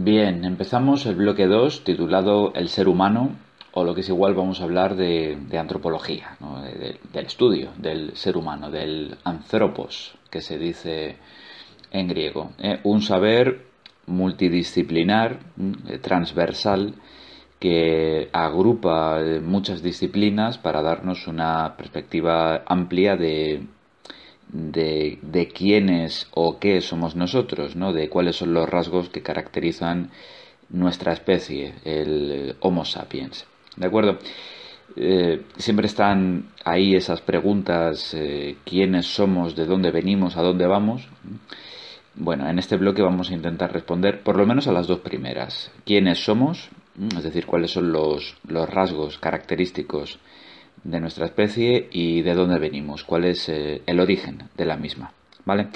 Bien, empezamos el bloque 2 titulado El ser humano, o lo que es igual vamos a hablar de, antropología, del estudio del ser humano, del anthropos, que se dice en griego. Eh, un saber multidisciplinar, mm, transversal, que agrupa eh, muchas disciplinas para darnos una perspectiva amplia de, de, de quiénes o qué somos nosotros, ¿no? de cuáles son los rasgos que caracterizan nuestra especie, el Homo sapiens. ¿De acuerdo? Eh, siempre están ahí esas preguntas, eh, quiénes somos, de dónde venimos, a dónde vamos. Bueno, en este bloque vamos a intentar responder por lo menos a las dos primeras. ¿Quiénes somos? Es decir, cuáles son los, los rasgos característicos de nuestra especie y de dónde venimos, cuál es eh, el origen de la misma. ¿Vale?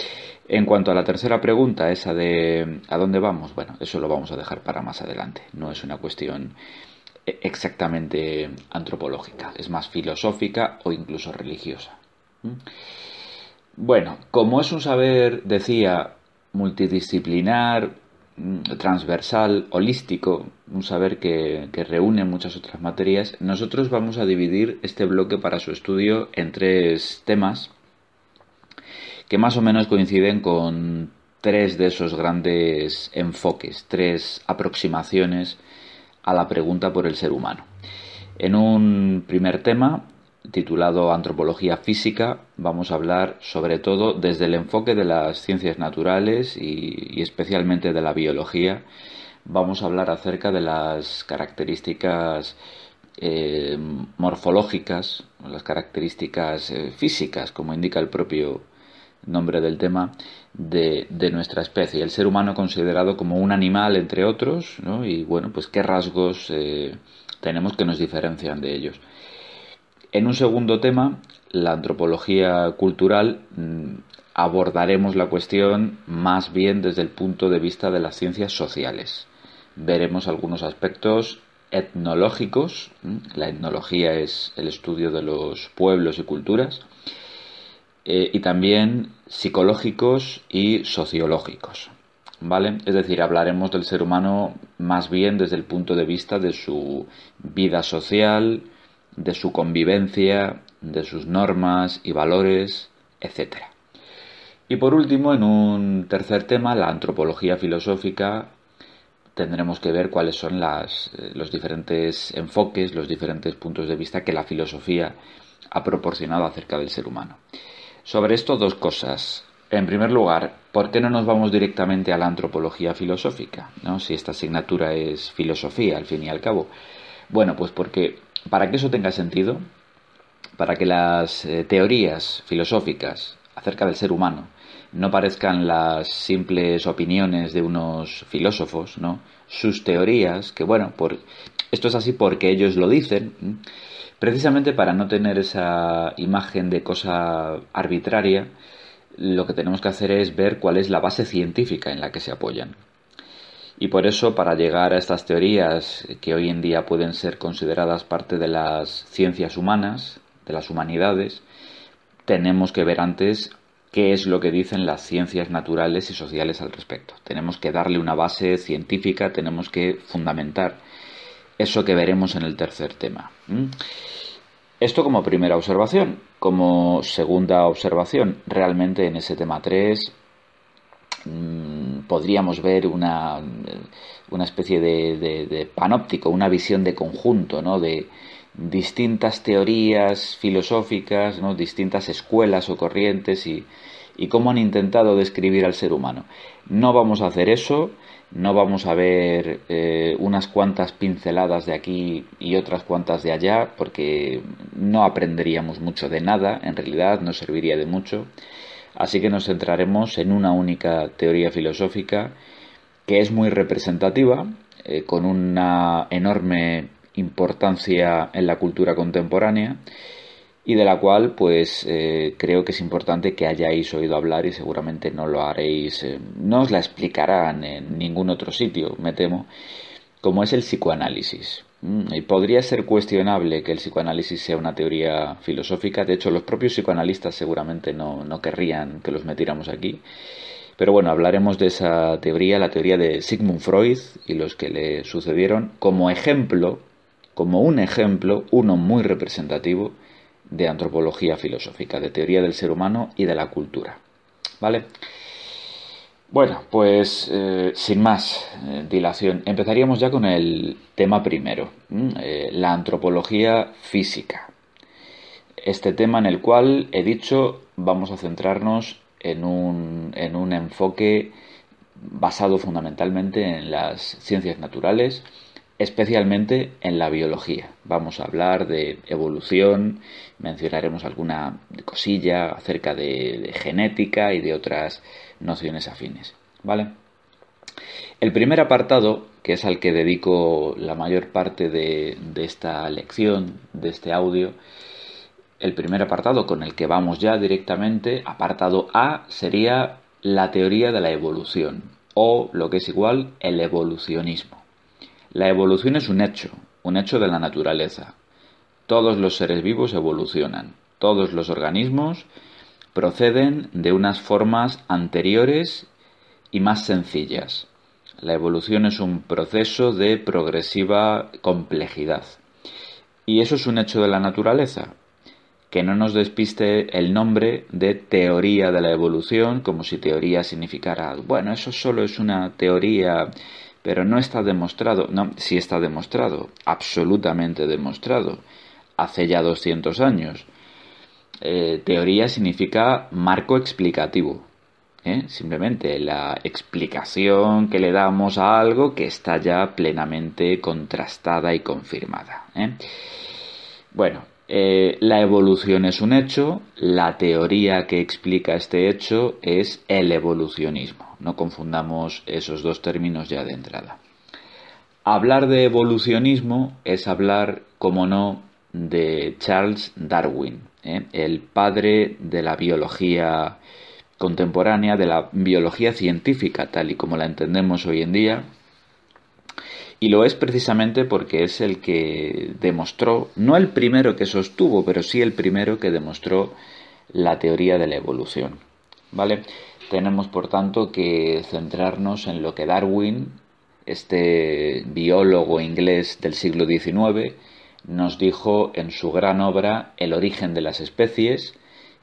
En cuanto a la tercera pregunta, esa de ¿a dónde vamos? Bueno, eso lo vamos a dejar para más adelante. No es una cuestión eh, exactamente antropológica, es más filosófica o incluso religiosa. Bueno, como es un saber, decía, multidisciplinar, transversal, holístico, un saber que, reúne muchas otras materias, nosotros vamos a dividir este bloque para su estudio en tres temas que más o menos coinciden con tres de esos grandes enfoques, tres aproximaciones a la pregunta por el ser humano. En un primer tema titulado Antropología Física, vamos a hablar sobre todo desde el enfoque de las ciencias naturales y, especialmente de la biología. Vamos a hablar acerca de las características eh, morfológicas, las características eh, físicas, como indica el propio nombre del tema, de, nuestra especie. El ser humano considerado como un animal, entre otros, y bueno, pues qué rasgos eh, tenemos que nos diferencian de ellos. En un segundo tema, la antropología cultural, mm, abordaremos la cuestión más bien desde el punto de vista de las ciencias sociales. Veremos algunos aspectos etnológicos, mm, la etnología es el estudio de los pueblos y culturas, eh, y también psicológicos y sociológicos. ¿Vale? Es decir, hablaremos del ser humano más bien desde el punto de vista de su vida social, de su convivencia, de sus normas y valores, etc. Y por último, en un tercer tema, la antropología filosófica, tendremos que ver cuáles son las, eh, los diferentes enfoques, los diferentes puntos de vista que la filosofía ha proporcionado acerca del ser humano. Sobre esto, dos cosas. En primer lugar, ¿por qué no nos vamos directamente a la antropología filosófica? ¿no? Si esta asignatura es filosofía, al fin y al cabo. Bueno, pues porque para que eso tenga sentido, para que las eh, teorías filosóficas acerca del ser humano no parezcan las simples opiniones de unos filósofos, ¿no? Sus teorías, que bueno, por, esto es así porque ellos lo dicen, precisamente para no tener esa imagen de cosa arbitraria, lo que tenemos que hacer es ver cuál es la base científica en la que se apoyan. Y por eso, para llegar a estas teorías que hoy en día pueden ser consideradas parte de las ciencias humanas, de las humanidades, tenemos que ver antes qué es lo que dicen las ciencias naturales y sociales al respecto. Tenemos que darle una base científica, tenemos que fundamentar eso que veremos en el tercer tema. Esto como primera observación. Como segunda observación, realmente en ese tema 3 podríamos ver una, una especie de, panóptico, una visión de conjunto, ¿no? de distintas teorías filosóficas, ¿no? distintas escuelas o corrientes y, y cómo han intentado describir al ser humano. No vamos a hacer eso, no vamos a ver eh, unas cuantas pinceladas de aquí y otras cuantas de allá, porque no aprenderíamos mucho de nada, en realidad no serviría de mucho. Así que nos centraremos en una única teoría filosófica que es muy representativa, eh, con una enorme importancia en la cultura contemporánea y de la cual pues eh, creo que es importante que hayáis oído hablar y seguramente no lo haréis, eh, no os la explicarán en ningún otro sitio, me temo, como es el psicoanálisis. Mm, y podría ser cuestionable que el psicoanálisis sea una teoría filosófica. De hecho, los propios psicoanalistas seguramente no, no querrían que los metiéramos aquí. Pero bueno, hablaremos de esa teoría, la teoría de Sigmund Freud y los que le sucedieron, como ejemplo, como un ejemplo, uno muy representativo de antropología filosófica, de teoría del ser humano y de la cultura. ¿Vale? Bueno, pues eh, sin más eh, dilación, empezaríamos ya con el tema primero, eh, la antropología física. Este tema en el cual he dicho vamos a centrarnos en un, en un enfoque basado fundamentalmente en las ciencias naturales, especialmente en la biología. Vamos a hablar de evolución, mencionaremos alguna cosilla acerca de, genética y de otras nociones afines. ¿Vale? El primer apartado, que es al que dedico la mayor parte de, de esta lección, de este audio, el primer apartado con el que vamos ya directamente, apartado A, sería la teoría de la evolución, o lo que es igual, el evolucionismo. La evolución es un hecho, un hecho de la naturaleza. Todos los seres vivos evolucionan, todos los organismos proceden de unas formas anteriores y más sencillas. La evolución es un proceso de progresiva complejidad. Y eso es un hecho de la naturaleza. Que no nos despiste el nombre de teoría de la evolución, como si teoría significara, bueno, eso solo es una teoría pero no está demostrado, no, sí está demostrado, absolutamente demostrado, hace ya 200 años. Eh, teoría significa marco explicativo, ¿eh? simplemente la explicación que le damos a algo que está ya plenamente contrastada y confirmada. ¿eh? Bueno, la evolución es un hecho, la teoría que explica este hecho es el evolucionismo. No confundamos esos dos términos ya de entrada. Hablar de evolucionismo es hablar, como no, de Charles Darwin, ¿eh? el padre de la biología contemporánea, de la biología científica, tal y como la entendemos hoy en día. Y lo es precisamente porque es el que demostró, no el primero que sostuvo, pero sí el primero que demostró la teoría de la evolución. ¿Vale? Tenemos, por tanto, que centrarnos en lo que Darwin, este biólogo inglés del siglo XIX, nos dijo en su gran obra El origen de las especies,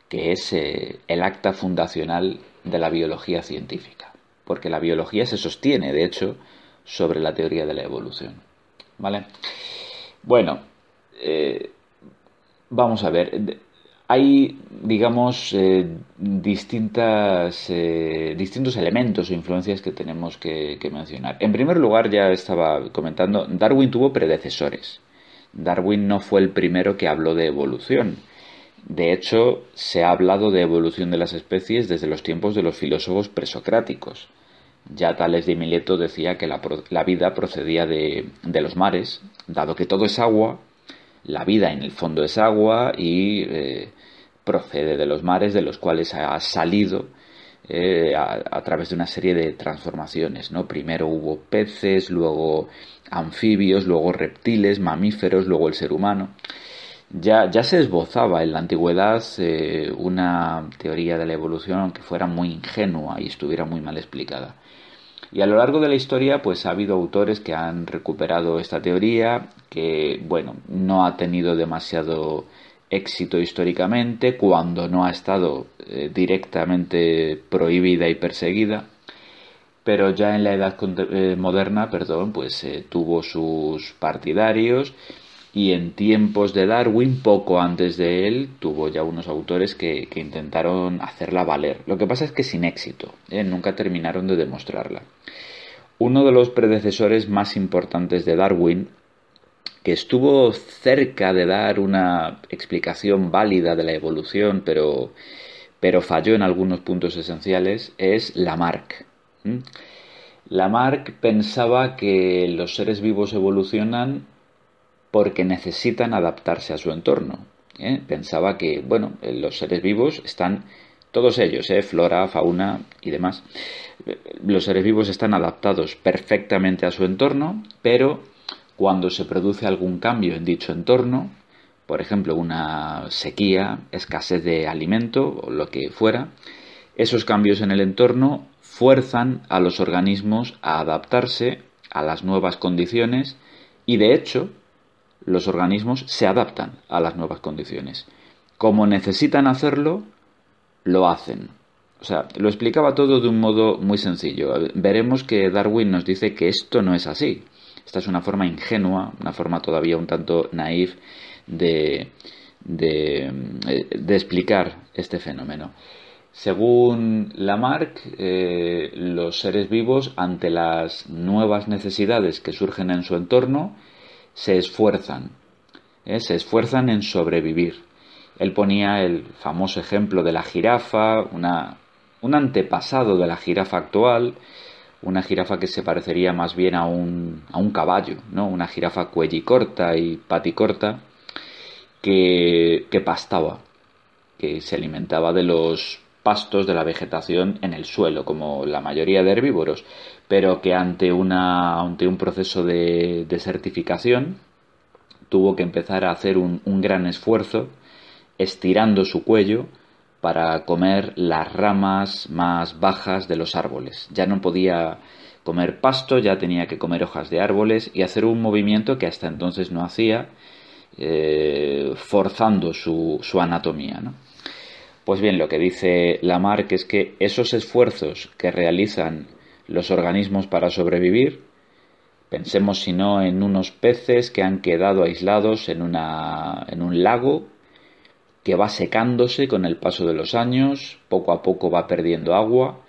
que es eh, el acta fundacional de la biología científica, porque la biología se sostiene, de hecho, sobre la teoría de la evolución. ¿Vale? Bueno, eh, vamos a ver hay, digamos, eh, distintas, distintos elementos o influencias que tenemos que, mencionar. En primer lugar, ya estaba comentando, Darwin tuvo predecesores. Darwin no fue el primero que habló de evolución. De hecho, se ha hablado de evolución de las especies desde los tiempos de los filósofos presocráticos. Ya Tales de Mileto decía que la, vida procedía de, los mares, dado que todo es agua, la vida en el fondo es agua y eh, procede de los mares de los cuales ha salido eh, a, través de una serie de transformaciones. ¿no? Primero hubo peces, luego anfibios, luego reptiles, mamíferos, luego el ser humano. Ya, ya se esbozaba en la antigüedad eh, una teoría de la evolución, aunque fuera muy ingenua y estuviera muy mal explicada. Y a lo largo de la historia, pues ha habido autores que han recuperado esta teoría, que, bueno, no ha tenido demasiado éxito históricamente cuando no ha estado eh, directamente prohibida y perseguida, pero ya en la edad eh, moderna, perdón, pues eh, tuvo sus partidarios y en tiempos de Darwin, poco antes de él, tuvo ya unos autores que, intentaron hacerla valer. Lo que pasa es que sin éxito, nunca terminaron de demostrarla. Uno de los predecesores más importantes de Darwin que estuvo cerca de dar una explicación válida de la evolución, pero, pero falló en algunos puntos esenciales, es Lamarck. Lamarck pensaba que los seres vivos evolucionan porque necesitan adaptarse a su entorno. ¿eh? Pensaba que, bueno, los seres vivos están, todos ellos, ¿eh? flora, fauna y demás, los seres vivos están adaptados perfectamente a su entorno, pero cuando se produce algún cambio en dicho entorno, por ejemplo una sequía, escasez de alimento o lo que fuera, esos cambios en el entorno fuerzan a los organismos a adaptarse a las nuevas condiciones y de hecho los organismos se adaptan a las nuevas condiciones. Como necesitan hacerlo, lo hacen. O sea, lo explicaba todo de un modo muy sencillo. Veremos que Darwin nos dice que esto no es así. Esta es una forma ingenua, una forma todavía un tanto naif de, de, de explicar este fenómeno. Según Lamarck, eh, los seres vivos, ante las nuevas necesidades que surgen en su entorno, se esfuerzan, ¿eh? se esfuerzan en sobrevivir. Él ponía el famoso ejemplo de la jirafa, un antepasado de la jirafa actual, una jirafa que se parecería más bien a un, a un caballo, ¿no? una jirafa cuellicorta y paticorta que, que pastaba, que se alimentaba de los pastos de la vegetación en el suelo, como la mayoría de herbívoros, pero que ante, una, ante un proceso de desertificación tuvo que empezar a hacer un, gran esfuerzo estirando su cuello para comer las ramas más bajas de los árboles. Ya no podía comer pasto, ya tenía que comer hojas de árboles y hacer un movimiento que hasta entonces no hacía, eh, forzando su, su anatomía. Pues bien, lo que dice Lamarck es que esos esfuerzos que realizan los organismos para sobrevivir, pensemos si no en unos peces que han quedado aislados en, una, un lago que va secándose con el paso de los años, poco a poco va perdiendo agua,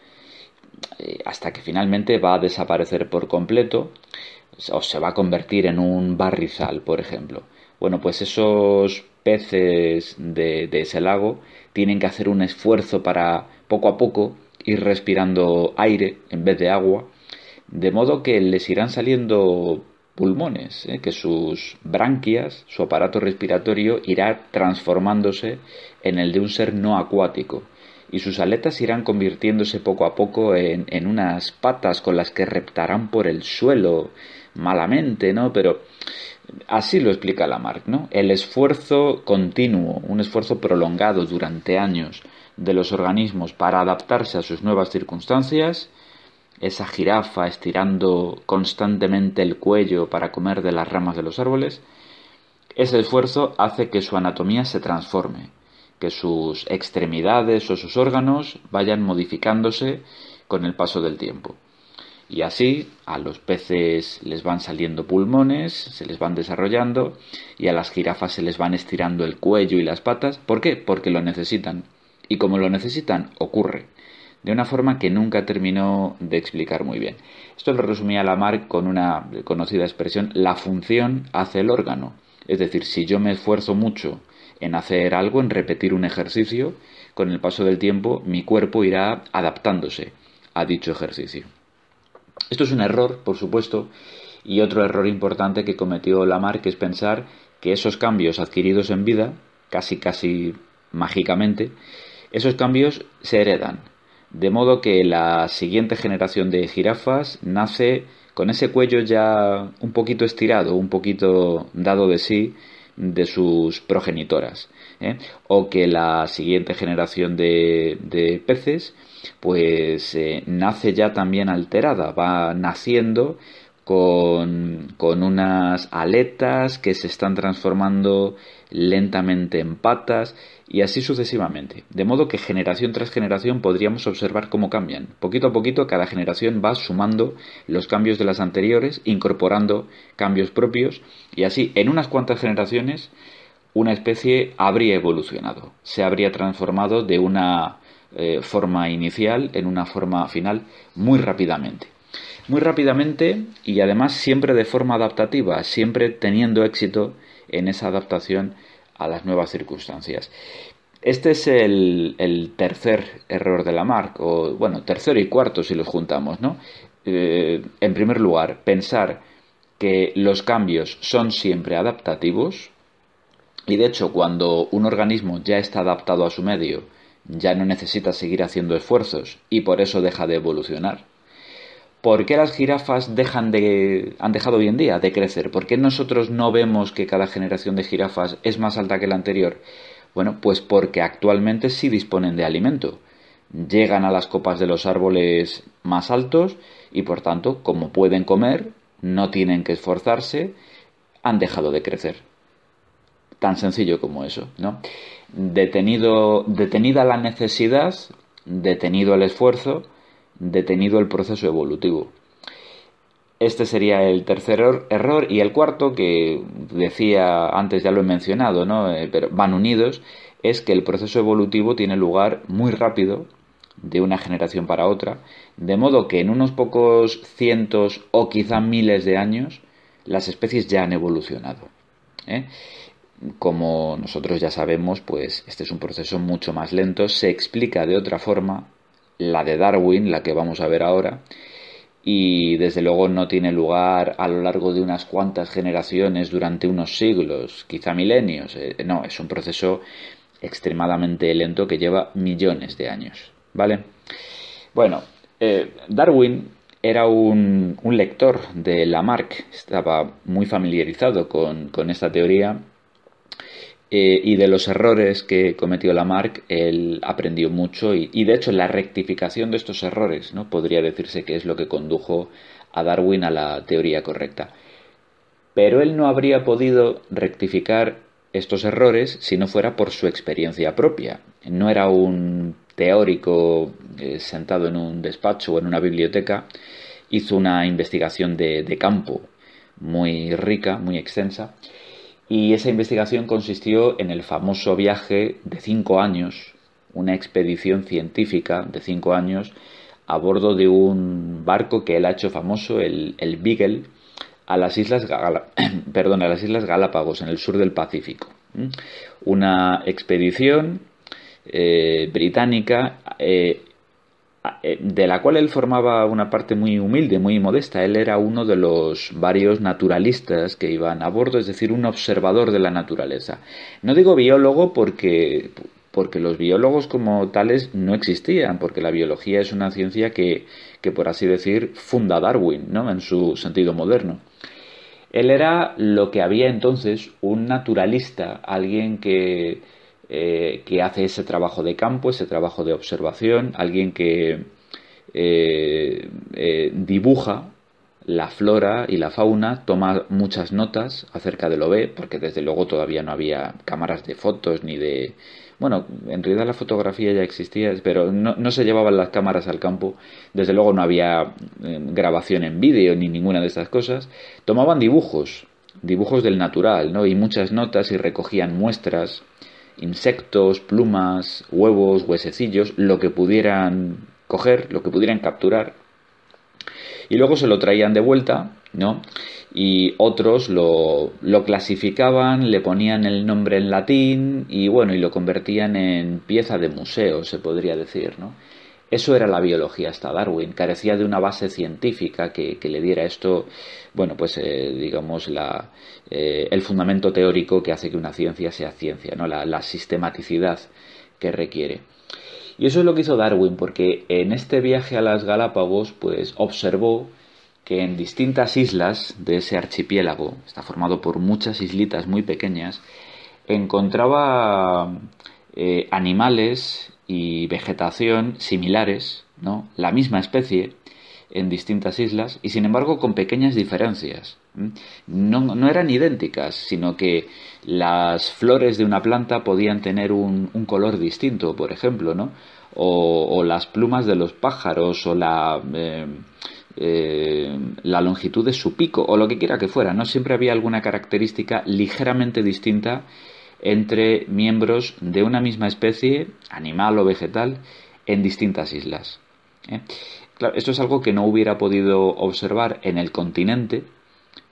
eh, hasta que finalmente va a desaparecer por completo o se va a convertir en un barrizal, por ejemplo. Bueno, pues esos peces de ese lago tienen que hacer un esfuerzo para poco a poco ir respirando aire en vez de agua, de modo que les irán saliendo pulmones, ¿eh? que sus branquias, su aparato respiratorio irá transformándose en el de un ser no acuático y sus aletas irán convirtiéndose poco a poco en, en unas patas con las que reptarán por el suelo malamente, ¿no? Pero así lo explica Lamarck, ¿no? El esfuerzo continuo, un esfuerzo prolongado durante años de los organismos para adaptarse a sus nuevas circunstancias esa jirafa estirando constantemente el cuello para comer de las ramas de los árboles, ese esfuerzo hace que su anatomía se transforme, que sus extremidades o sus órganos vayan modificándose con el paso del tiempo. Y así a los peces les van saliendo pulmones, se les van desarrollando y a las jirafas se les van estirando el cuello y las patas. ¿Por qué? Porque lo necesitan. Y como lo necesitan, ocurre de una forma que nunca terminó de explicar muy bien. Esto lo resumía Lamarck con una conocida expresión, la función hace el órgano. Es decir, si yo me esfuerzo mucho en hacer algo, en repetir un ejercicio, con el paso del tiempo mi cuerpo irá adaptándose a dicho ejercicio. Esto es un error, por supuesto, y otro error importante que cometió Lamarck es pensar que esos cambios adquiridos en vida, casi casi mágicamente, esos cambios se heredan, de modo que la siguiente generación de jirafas nace con ese cuello ya un poquito estirado, un poquito dado de sí de sus progenitoras. ¿Eh? O que la siguiente generación de, peces pues eh, nace ya también alterada, va naciendo con, con unas aletas que se están transformando lentamente en patas y así sucesivamente. De modo que generación tras generación podríamos observar cómo cambian. Poquito a poquito cada generación va sumando los cambios de las anteriores, incorporando cambios propios y así en unas cuantas generaciones una especie habría evolucionado, se habría transformado de una eh, forma inicial en una forma final muy rápidamente. Muy rápidamente y además siempre de forma adaptativa, siempre teniendo éxito en esa adaptación a las nuevas circunstancias. Este es el, tercer error de Lamarck, o bueno, tercero y cuarto si los juntamos, ¿no? Eh, en primer lugar, pensar que los cambios son siempre adaptativos, y de hecho cuando un organismo ya está adaptado a su medio, ya no necesita seguir haciendo esfuerzos y por eso deja de evolucionar. ¿Por qué las jirafas han dejado hoy en día de crecer? ¿Por qué nosotros no vemos que cada generación de jirafas es más alta que la anterior? Bueno, pues porque actualmente sí disponen de alimento. llegan a las copas de los árboles más altos y por tanto, como pueden comer, no tienen que esforzarse, han dejado de crecer. Tan sencillo como eso, ¿no? Detenido, detenida la necesidad, detenido el esfuerzo, detenido el proceso evolutivo. Este sería el tercer error y el cuarto que decía antes ya lo he mencionado, ¿no? Eh, pero van unidos es que el proceso evolutivo tiene lugar muy rápido de una generación para otra, de modo que en unos pocos cientos o quizá miles de años las especies ya han evolucionado. ¿eh? Como nosotros ya sabemos, pues este es un proceso mucho más lento, se explica de otra forma, la de Darwin, la que vamos a ver ahora, y desde luego no tiene lugar a lo largo de unas cuantas generaciones durante unos siglos, quizá milenios. Eh, no, es un proceso extremadamente lento que lleva millones de años. ¿Vale? Bueno, eh, Darwin era un, lector de Lamarck, estaba muy familiarizado con, esta teoría eh, y de los errores que cometió Lamarck él aprendió mucho y, y, de hecho la rectificación de estos errores no podría decirse que es lo que condujo a Darwin a la teoría correcta. Pero él no habría podido rectificar estos errores si no fuera por su experiencia propia. No era un teórico eh, sentado en un despacho o en una biblioteca, hizo una investigación de, campo muy rica, muy extensa, y esa investigación consistió en el famoso viaje de cinco años, una expedición científica de cinco años, a bordo de un barco que él ha hecho famoso, el, el Beagle, a las islas, perdón, a las islas Galápagos, en el sur del Pacífico. Una expedición eh, británica eh, de la cual él formaba una parte muy humilde, muy modesta. Él era uno de los varios naturalistas que iban a bordo, es decir, un observador de la naturaleza. No digo biólogo porque, porque los biólogos como tales no existían, porque la biología es una ciencia que, que por así decir, funda Darwin, ¿no? En su sentido moderno. Él era lo que había entonces un naturalista, alguien que, eh, que hace ese trabajo de campo, ese trabajo de observación, alguien que eh, eh, dibuja la flora y la fauna, toma muchas notas acerca de lo ve, porque desde luego todavía no había cámaras de fotos ni de bueno, en realidad la fotografía ya existía, pero no, se llevaban las cámaras al campo, desde luego no había grabación en vídeo ni ninguna de estas cosas, tomaban dibujos, dibujos del natural, ¿no? Y muchas notas y recogían muestras, insectos, plumas, huevos, huesecillos, lo que pudieran coger, lo que pudieran capturar, y luego se lo traían de vuelta, ¿no? y otros lo, lo, clasificaban, le ponían el nombre en latín y bueno, y lo convertían en pieza de museo, se podría decir, ¿no? Eso era la biología hasta Darwin, carecía de una base científica que, le diera esto, bueno, pues eh, digamos, la, eh, el fundamento teórico que hace que una ciencia sea ciencia, ¿no? La, sistematicidad que requiere. Y eso es lo que hizo Darwin, porque en este viaje a las Galápagos, pues observó que en distintas islas de ese archipiélago, está formado por muchas islitas muy pequeñas, encontraba eh, animales y vegetación similares, ¿no? la misma especie, en distintas islas y sin embargo con pequeñas diferencias. No, no, eran idénticas, sino que las flores de una planta podían tener un, color distinto, por ejemplo, ¿no? O, las plumas de los pájaros o la, eh, eh, la longitud de su pico o lo que quiera que fuera, ¿no? Siempre había alguna característica ligeramente distinta entre miembros de una misma especie, animal o vegetal, en distintas islas. ¿eh? Esto es algo que no hubiera podido observar en el continente,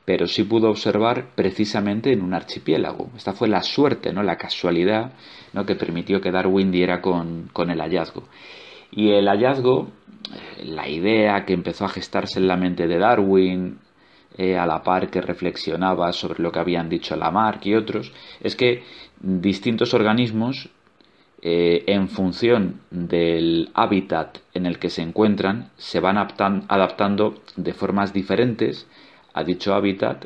pero sí pudo observar precisamente en un archipiélago. Esta fue la suerte, ¿no? la casualidad ¿no? que permitió que Darwin diera con, con el hallazgo. Y el hallazgo la idea que empezó a gestarse en la mente de Darwin, eh, a la par que reflexionaba sobre lo que habían dicho Lamarck y otros, es que distintos organismos, eh, en función del hábitat en el que se encuentran, se van adaptando de formas diferentes a dicho hábitat,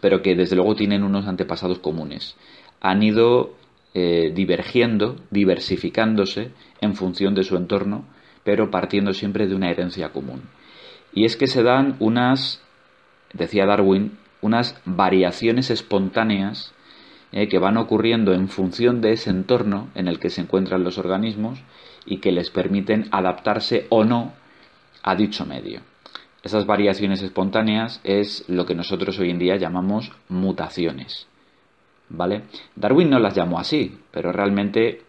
pero que desde luego tienen unos antepasados comunes. Han ido eh, divergiendo, diversificándose en función de su entorno, pero partiendo siempre de una herencia común. Y es que se dan unas, decía Darwin, unas variaciones espontáneas eh, que van ocurriendo en función de ese entorno en el que se encuentran los organismos y que les permiten adaptarse o no a dicho medio. Esas variaciones espontáneas es lo que nosotros hoy en día llamamos mutaciones. ¿Vale? Darwin no las llamó así, pero realmente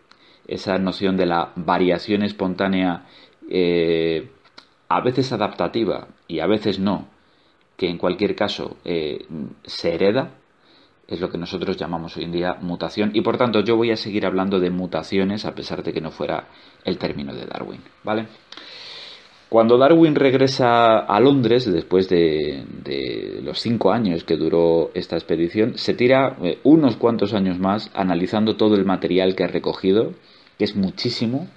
esa noción de la variación espontánea eh, a veces adaptativa y a veces no, que en cualquier caso eh, se hereda, es lo que nosotros llamamos hoy en día mutación y por tanto yo voy a seguir hablando de mutaciones a pesar de que no fuera el término de Darwin, ¿vale? Cuando Darwin regresa a Londres, después de, los cinco años que duró esta expedición, se tira eh, unos cuantos años más analizando todo el material que ha recogido, que es muchísimo,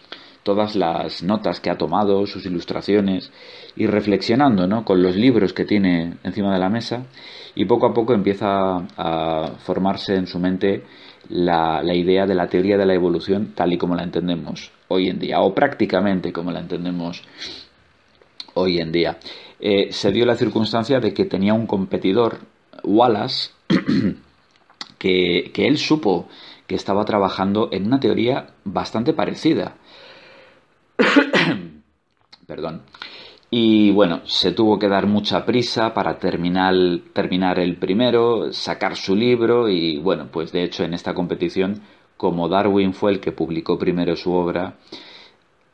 todas las notas que ha tomado, sus ilustraciones, y reflexionando ¿no? con los libros que tiene encima de la mesa, y poco a poco empieza a formarse en su mente la, idea de la teoría de la evolución tal y como la entendemos hoy en día, o prácticamente como la entendemos hoy en día. Eh, se dio la circunstancia de que tenía un competidor, Wallace, que, que él supo que estaba trabajando en una teoría bastante parecida. Perdón. Y bueno, se tuvo que dar mucha prisa para terminar, terminar el primero, sacar su libro y bueno, pues de hecho en esta competición, como Darwin fue el que publicó primero su obra,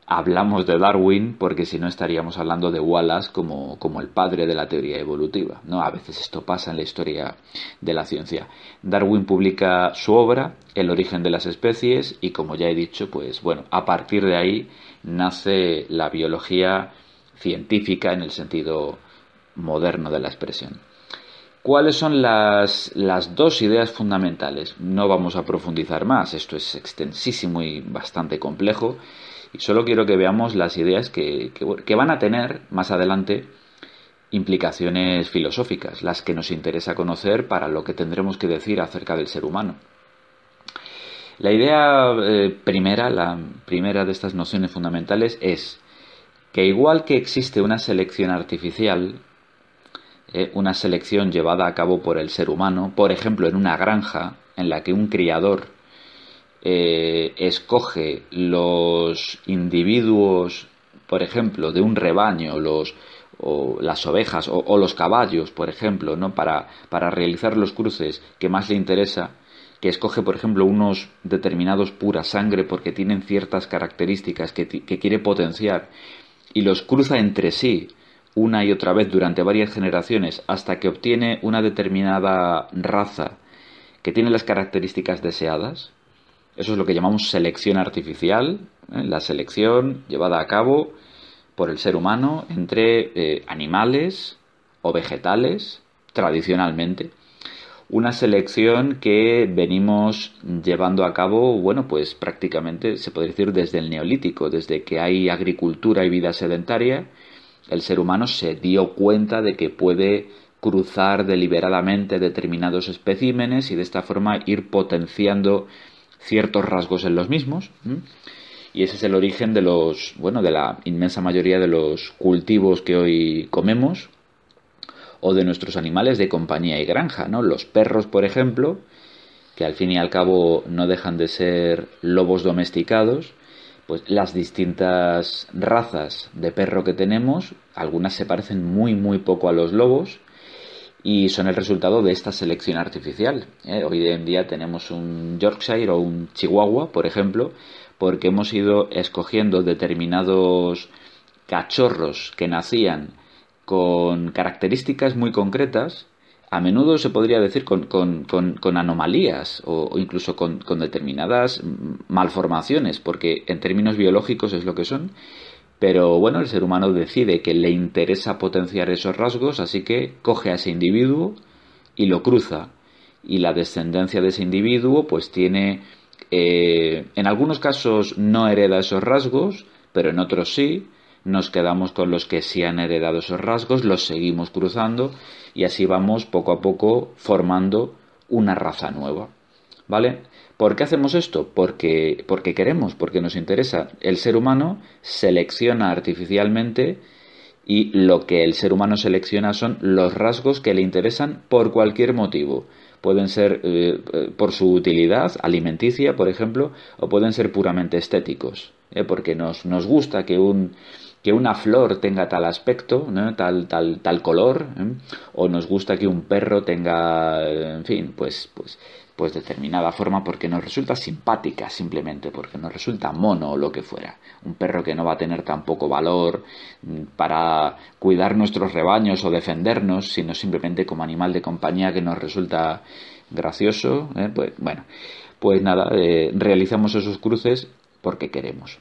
hablamos de Darwin porque si no estaríamos hablando de Wallace como, como, el padre de la teoría evolutiva. ¿no? A veces esto pasa en la historia de la ciencia. Darwin publica su obra, El origen de las especies, y como ya he dicho, pues bueno, a partir de ahí nace la biología científica en el sentido moderno de la expresión. ¿Cuáles son las, las, dos ideas fundamentales? No vamos a profundizar más, esto es extensísimo y bastante complejo, y solo quiero que veamos las ideas que, que, van a tener más adelante implicaciones filosóficas, las que nos interesa conocer para lo que tendremos que decir acerca del ser humano. La idea eh, primera, la primera de estas nociones fundamentales es que igual que existe una selección artificial, eh, una selección llevada a cabo por el ser humano, por ejemplo en una granja en la que un criador eh, escoge los individuos, por ejemplo, de un rebaño, los, o las ovejas o, los caballos, por ejemplo, ¿no? para, para realizar los cruces que más le interesa, que escoge, por ejemplo, unos determinados pura sangre porque tienen ciertas características que, que quiere potenciar y los cruza entre sí una y otra vez durante varias generaciones hasta que obtiene una determinada raza que tiene las características deseadas, eso es lo que llamamos selección artificial, ¿eh? la selección llevada a cabo por el ser humano entre eh, animales o vegetales, tradicionalmente. Una selección que venimos llevando a cabo, bueno, pues prácticamente se puede decir desde el neolítico, desde que hay agricultura y vida sedentaria, el ser humano se dio cuenta de que puede cruzar deliberadamente determinados especímenes y de esta forma ir potenciando ciertos rasgos en los mismos. Y ese es el origen de los, bueno, de la inmensa mayoría de los cultivos que hoy comemos o de nuestros animales de compañía y granja, ¿no? Los perros, por ejemplo, que al fin y al cabo no dejan de ser lobos domesticados, pues las distintas razas de perro que tenemos, algunas se parecen muy muy poco a los lobos y son el resultado de esta selección artificial. ¿eh? Hoy en día tenemos un Yorkshire o un Chihuahua, por ejemplo, porque hemos ido escogiendo determinados cachorros que nacían con características muy concretas, a menudo se podría decir con, con, anomalías o, incluso con, determinadas malformaciones, porque en términos biológicos es lo que son, pero bueno, el ser humano decide que le interesa potenciar esos rasgos, así que coge a ese individuo y lo cruza. Y la descendencia de ese individuo pues tiene, eh, en algunos casos no hereda esos rasgos, pero en otros sí. Nos quedamos con los que sí han heredado esos rasgos, los seguimos cruzando y así vamos poco a poco formando una raza nueva. ¿Vale? ¿Por qué hacemos esto? Porque, porque queremos, porque nos interesa. El ser humano selecciona artificialmente y lo que el ser humano selecciona son los rasgos que le interesan por cualquier motivo. Pueden ser eh, eh, por su utilidad alimenticia, por ejemplo, o pueden ser puramente estéticos, ¿eh? porque nos, nos gusta que un, que una flor tenga tal aspecto, tal, tal, tal color, o nos gusta que un perro tenga, en fin, pues, pues, pues determinada forma porque nos resulta simpática simplemente, porque nos resulta mono o lo que fuera. Un perro que no va a tener tampoco valor mm, para cuidar nuestros rebaños o defendernos, sino simplemente como animal de compañía que nos resulta gracioso, ¿eh? pues bueno, pues nada, eh, realizamos esos cruces porque queremos.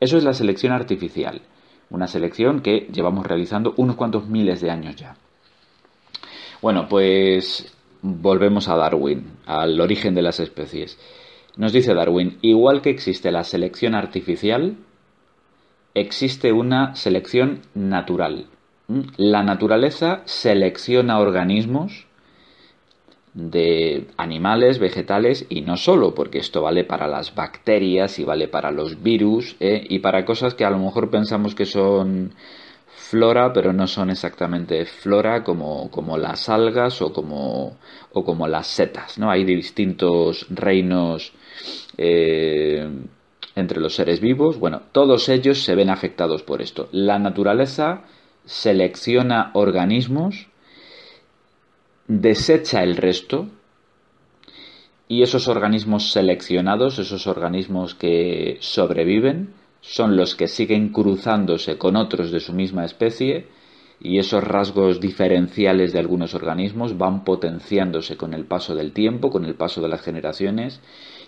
Eso es la selección artificial. Una selección que llevamos realizando unos cuantos miles de años ya. Bueno, pues volvemos a Darwin, al origen de las especies. Nos dice Darwin, igual que existe la selección artificial, existe una selección natural. La naturaleza selecciona organismos de animales, vegetales y no solo, porque esto vale para las bacterias y vale para los virus ¿eh? y para cosas que a lo mejor pensamos que son flora, pero no son exactamente flora como, como las algas o como, o como las setas. ¿no? Hay distintos reinos eh, entre los seres vivos. Bueno, todos ellos se ven afectados por esto. La naturaleza selecciona organismos desecha el resto y esos organismos seleccionados, esos organismos que sobreviven, son los que siguen cruzándose con otros de su misma especie y esos rasgos diferenciales de algunos organismos van potenciándose con el paso del tiempo, con el paso de las generaciones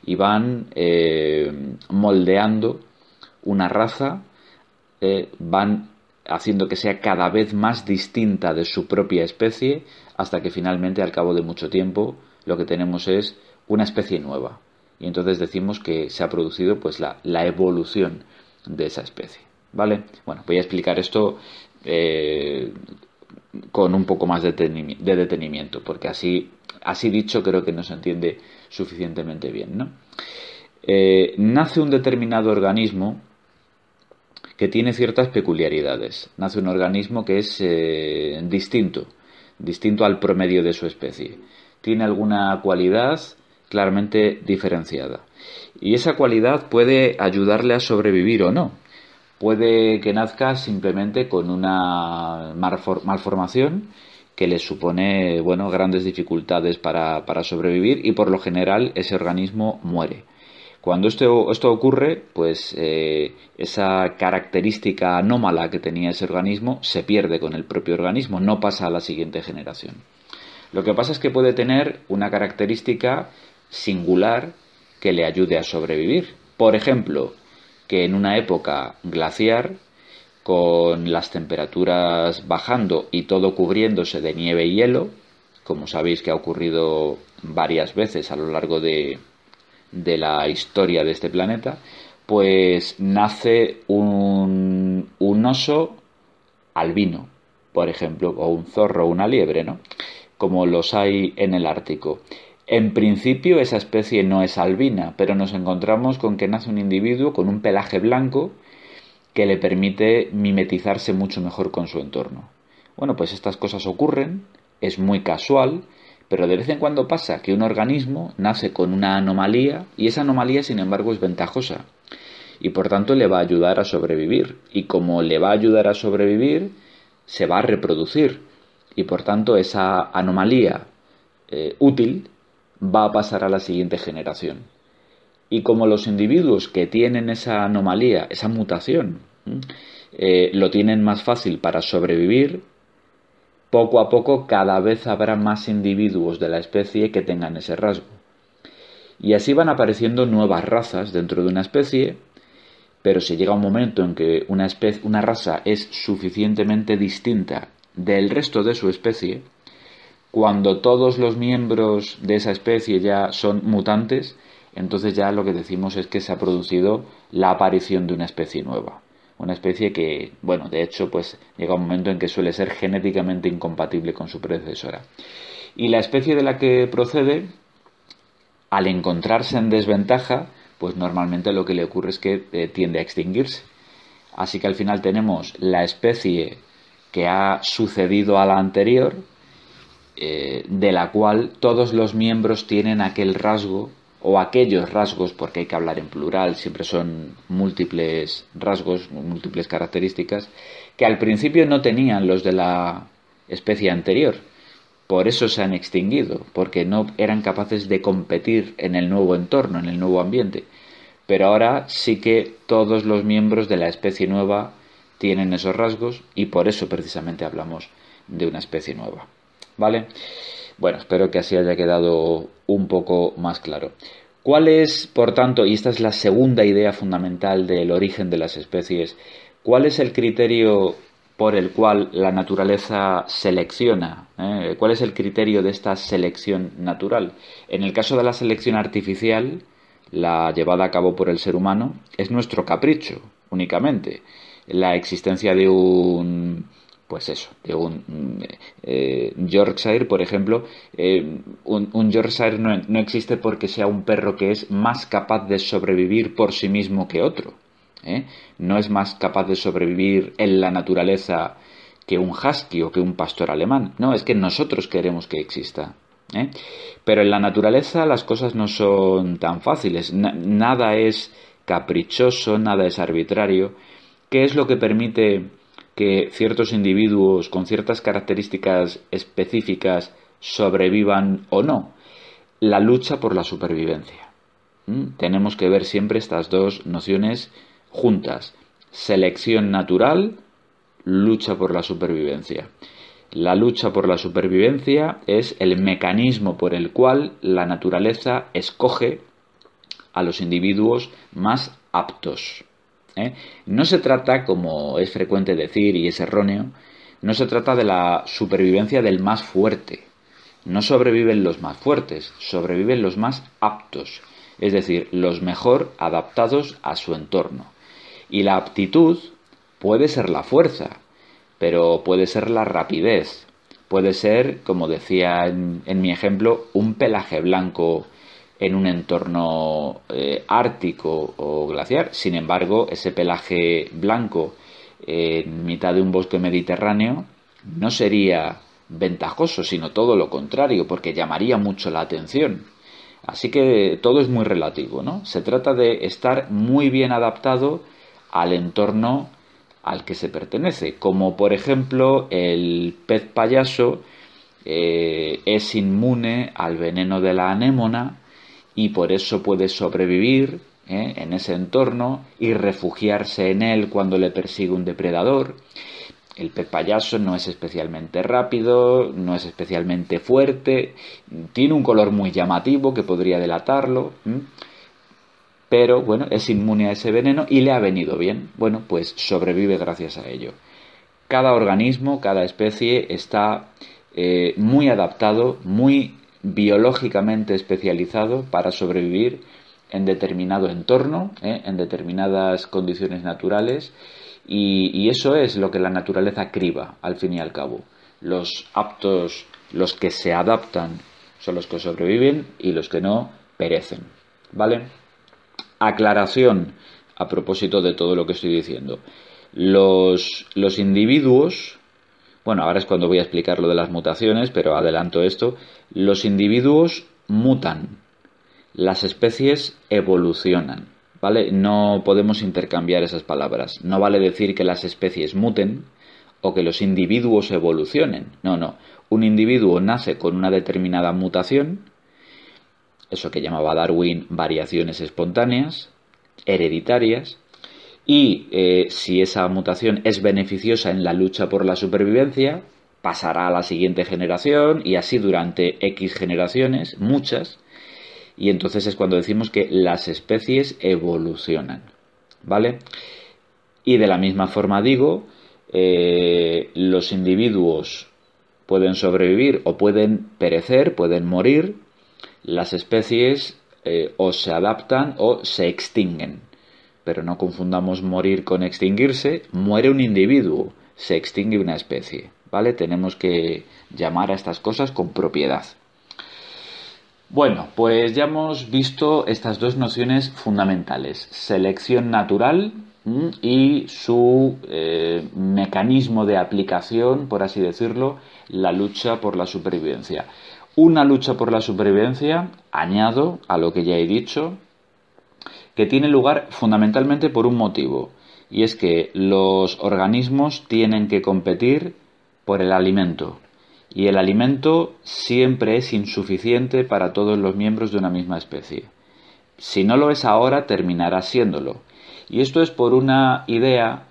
y van eh, moldeando una raza, eh, van haciendo que sea cada vez más distinta de su propia especie, hasta que finalmente, al cabo de mucho tiempo, lo que tenemos es una especie nueva. Y entonces decimos que se ha producido pues la, evolución de esa especie. ¿Vale? Bueno, voy a explicar esto eh, con un poco más de detenimiento, porque así, así dicho creo que no se entiende suficientemente bien. Eh, nace un determinado organismo que tiene ciertas peculiaridades. Nace un organismo que es eh, distinto, distinto al promedio de su especie. Tiene alguna cualidad claramente diferenciada. Y esa cualidad puede ayudarle a sobrevivir o no. Puede que nazca simplemente con una malformación que le supone bueno, grandes dificultades para, para sobrevivir y por lo general ese organismo muere. Cuando esto, esto ocurre, pues eh, esa característica anómala que tenía ese organismo se pierde con el propio organismo, no pasa a la siguiente generación. Lo que pasa es que puede tener una característica singular que le ayude a sobrevivir. Por ejemplo, que en una época glaciar, con las temperaturas bajando y todo cubriéndose de nieve y hielo, como sabéis que ha ocurrido varias veces a lo largo de, de la historia de este planeta, pues nace un, un oso albino, por ejemplo, o un zorro o una liebre, ¿no? Como los hay en el Ártico. En principio esa especie no es albina, pero nos encontramos con que nace un individuo con un pelaje blanco que le permite mimetizarse mucho mejor con su entorno. Bueno, pues estas cosas ocurren, es muy casual, pero de vez en cuando pasa que un organismo nace con una anomalía y esa anomalía, sin embargo, es ventajosa y por tanto le va a ayudar a sobrevivir. Y como le va a ayudar a sobrevivir, se va a reproducir y por tanto esa anomalía eh, útil va a pasar a la siguiente generación. Y como los individuos que tienen esa anomalía, esa mutación, eh, lo tienen más fácil para sobrevivir, poco a poco cada vez habrá más individuos de la especie que tengan ese rasgo. Y así van apareciendo nuevas razas dentro de una especie, pero si llega un momento en que una, especie, una raza es suficientemente distinta del resto de su especie, cuando todos los miembros de esa especie ya son mutantes, entonces ya lo que decimos es que se ha producido la aparición de una especie nueva una especie que, bueno, de hecho, pues llega un momento en que suele ser genéticamente incompatible con su predecesora. Y la especie de la que procede al encontrarse en desventaja, pues normalmente lo que le ocurre es que eh, tiende a extinguirse. Así que al final tenemos la especie que ha sucedido a la anterior, eh, de la cual todos los miembros tienen aquel rasgo o aquellos rasgos, porque hay que hablar en plural, siempre son múltiples rasgos, múltiples características, que al principio no tenían los de la especie anterior. Por eso se han extinguido, porque no eran capaces de competir en el nuevo entorno, en el nuevo ambiente. Pero ahora sí que todos los miembros de la especie nueva tienen esos rasgos y por eso precisamente hablamos de una especie nueva. ¿Vale? Bueno, espero que así haya quedado un poco más claro. ¿Cuál es, por tanto, y esta es la segunda idea fundamental del origen de las especies, cuál es el criterio por el cual la naturaleza selecciona? Eh? ¿Cuál es el criterio de esta selección natural? En el caso de la selección artificial, la llevada a cabo por el ser humano, es nuestro capricho únicamente. La existencia de un pues eso, de un eh, Yorkshire, por ejemplo, eh, un, Yorkshire no, no, existe porque sea un perro que es más capaz de sobrevivir por sí mismo que otro. ¿eh? No es más capaz de sobrevivir en la naturaleza que un husky o que un pastor alemán. No, es que nosotros queremos que exista. Pero en la naturaleza las cosas no son tan fáciles. nada es caprichoso, nada es arbitrario. ¿Qué es lo que permite que ciertos individuos con ciertas características específicas sobrevivan o no. La lucha por la supervivencia. ¿Mm? Tenemos que ver siempre estas dos nociones juntas. Selección natural, lucha por la supervivencia. La lucha por la supervivencia es el mecanismo por el cual la naturaleza escoge a los individuos más aptos. ¿Eh? No se trata, como es frecuente decir y es erróneo, no se trata de la supervivencia del más fuerte. No sobreviven los más fuertes, sobreviven los más aptos, es decir, los mejor adaptados a su entorno. Y la aptitud puede ser la fuerza, pero puede ser la rapidez, puede ser, como decía en, en mi ejemplo, un pelaje blanco en un entorno eh, ártico o glaciar. Sin embargo, ese pelaje blanco en mitad de un bosque mediterráneo no sería ventajoso, sino todo lo contrario, porque llamaría mucho la atención. Así que todo es muy relativo, ¿no? Se trata de estar muy bien adaptado al entorno al que se pertenece, como por ejemplo el pez payaso eh, es inmune al veneno de la anémona, y por eso puede sobrevivir ¿eh? en ese entorno y refugiarse en él cuando le persigue un depredador. El pez payaso no es especialmente rápido, no es especialmente fuerte, tiene un color muy llamativo que podría delatarlo, pero bueno, es inmune a ese veneno y le ha venido bien. Bueno, pues sobrevive gracias a ello. Cada organismo, cada especie está eh, muy adaptado, muy biológicamente especializado para sobrevivir en determinado entorno, ¿eh? en determinadas condiciones naturales, y, eso es lo que la naturaleza criba, al fin y al cabo. Los aptos, los que se adaptan, son los que sobreviven y los que no perecen. ¿Vale? Aclaración a propósito de todo lo que estoy diciendo. Los, los individuos bueno, ahora es cuando voy a explicar lo de las mutaciones, pero adelanto esto. Los individuos mutan, las especies evolucionan, ¿vale? No podemos intercambiar esas palabras. No vale decir que las especies muten o que los individuos evolucionen. No, no. Un individuo nace con una determinada mutación, eso que llamaba Darwin variaciones espontáneas, hereditarias, y eh, si esa mutación es beneficiosa en la lucha por la supervivencia, pasará a la siguiente generación y así durante X generaciones, muchas, y entonces es cuando decimos que las especies evolucionan, ¿vale? Y de la misma forma digo, eh, los individuos pueden sobrevivir o pueden perecer, pueden morir, las especies eh, o se adaptan o se extinguen pero no confundamos morir con extinguirse, muere un individuo, se extingue una especie, ¿vale? Tenemos que llamar a estas cosas con propiedad. Bueno, pues ya hemos visto estas dos nociones fundamentales, selección natural y su eh, mecanismo de aplicación, por así decirlo, la lucha por la supervivencia. Una lucha por la supervivencia, añado a lo que ya he dicho, que tiene lugar fundamentalmente por un motivo, y es que los organismos tienen que competir por el alimento, y el alimento siempre es insuficiente para todos los miembros de una misma especie. Si no lo es ahora, terminará siéndolo. Y esto es por una idea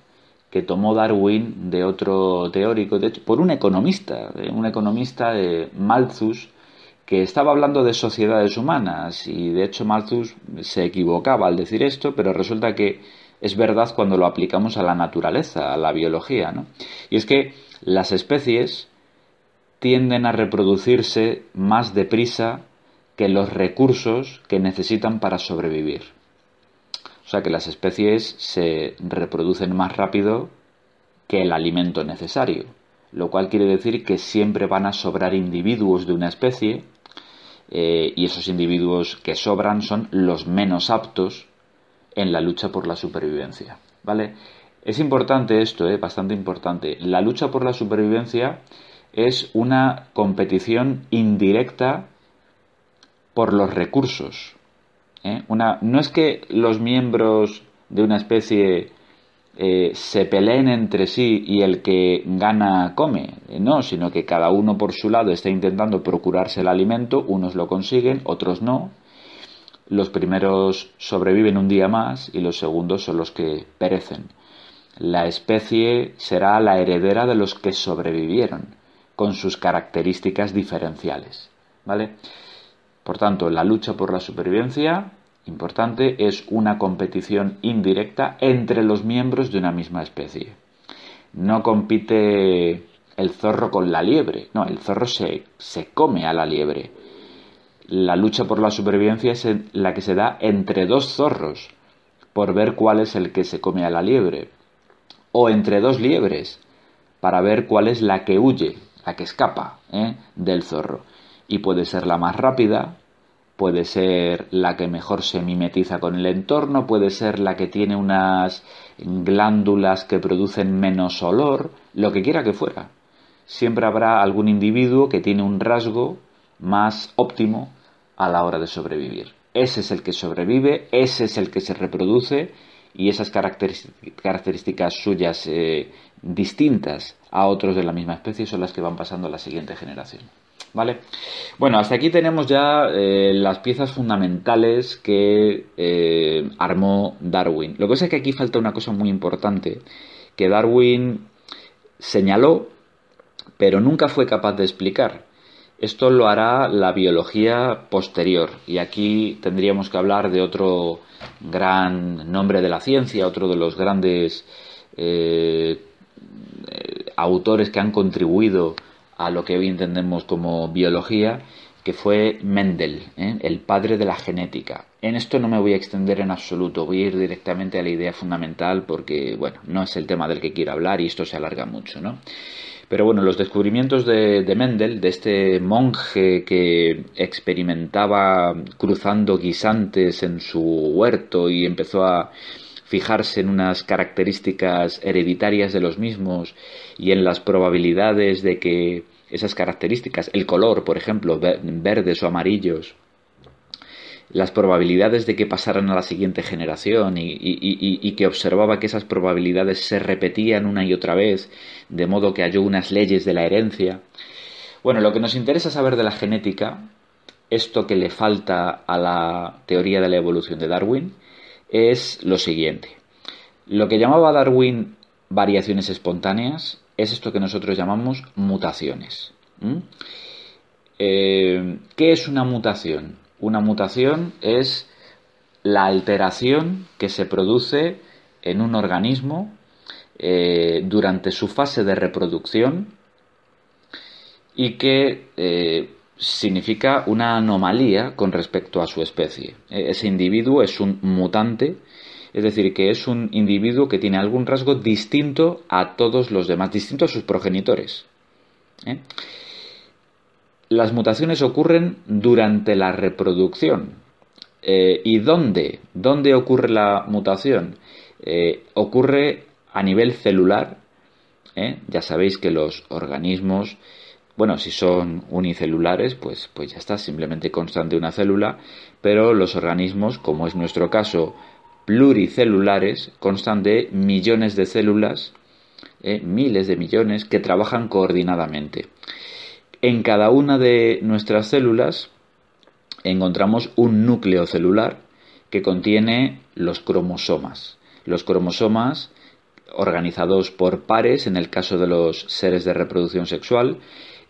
que tomó Darwin de otro teórico, de hecho, por un economista, un economista de Malthus, que estaba hablando de sociedades humanas y de hecho Malthus se equivocaba al decir esto, pero resulta que es verdad cuando lo aplicamos a la naturaleza, a la biología, ¿no? Y es que las especies tienden a reproducirse más deprisa que los recursos que necesitan para sobrevivir. O sea que las especies se reproducen más rápido que el alimento necesario, lo cual quiere decir que siempre van a sobrar individuos de una especie eh, y esos individuos que sobran son los menos aptos en la lucha por la supervivencia. ¿Vale? Es importante esto, ¿eh? bastante importante. La lucha por la supervivencia es una competición indirecta por los recursos. ¿eh? Una, no es que los miembros de una especie eh, se peleen entre sí y el que gana come, eh, no, sino que cada uno por su lado está intentando procurarse el alimento, unos lo consiguen, otros no. Los primeros sobreviven un día más y los segundos son los que perecen. La especie será la heredera de los que sobrevivieron con sus características diferenciales. ¿Vale? Por tanto, la lucha por la supervivencia, importante, es una competición indirecta entre los miembros de una misma especie. No compite el zorro con la liebre, no, el zorro se, se come a la liebre. La lucha por la supervivencia es la que se da entre dos zorros, por ver cuál es el que se come a la liebre. O entre dos liebres, para ver cuál es la que huye la que escapa ¿eh? del zorro. Y puede ser la más rápida, puede ser la que mejor se mimetiza con el entorno, puede ser la que tiene unas glándulas que producen menos olor, lo que quiera que fuera. Siempre habrá algún individuo que tiene un rasgo más óptimo a la hora de sobrevivir. Ese es el que sobrevive, ese es el que se reproduce y esas características suyas eh, distintas a otros de la misma especie son las que van pasando a la siguiente generación. ¿Vale? Bueno, hasta aquí tenemos ya eh, las piezas fundamentales que eh, armó Darwin. Lo que pasa es que aquí falta una cosa muy importante que Darwin señaló, pero nunca fue capaz de explicar. Esto lo hará la biología posterior. Y aquí tendríamos que hablar de otro gran nombre de la ciencia, otro de los grandes eh, autores que han contribuido a lo que hoy entendemos como biología, que fue Mendel, ¿eh? el padre de la genética. En esto no me voy a extender en absoluto, voy a ir directamente a la idea fundamental porque, bueno, no es el tema del que quiero hablar y esto se alarga mucho, ¿no? Pero bueno, los descubrimientos de, de Mendel, de este monje que experimentaba cruzando guisantes en su huerto y empezó a fijarse en unas características hereditarias de los mismos y en las probabilidades de que esas características, el color, por ejemplo, verdes o amarillos, las probabilidades de que pasaran a la siguiente generación y, que observaba que esas probabilidades se repetían una y otra vez, de modo que halló unas leyes de la herencia. Bueno, lo que nos interesa saber de la genética, esto que le falta a la teoría de la evolución de Darwin, es lo siguiente. Lo que llamaba Darwin variaciones espontáneas es esto que nosotros llamamos mutaciones. Eh, ¿Qué es una mutación? Una mutación es la alteración que se produce en un organismo eh, durante su fase de reproducción y que eh, significa una anomalía con respecto a su especie. E, ese individuo es un mutante, es decir, que es un individuo que tiene algún rasgo distinto a todos los demás, distinto a sus progenitores. ¿eh? las mutaciones ocurren durante la reproducción. Eh, ¿Y dónde? ¿Dónde ocurre la mutación? Eh, ocurre a nivel celular. Ya sabéis que los organismos, bueno, si son unicelulares, pues, pues ya está, simplemente constan de una célula, pero los organismos, como es nuestro caso, pluricelulares, constan de millones de células, miles de millones, que trabajan coordinadamente. En cada una de nuestras células encontramos un núcleo celular que contiene los cromosomas. Los cromosomas organizados por pares, en el caso de los seres de reproducción sexual,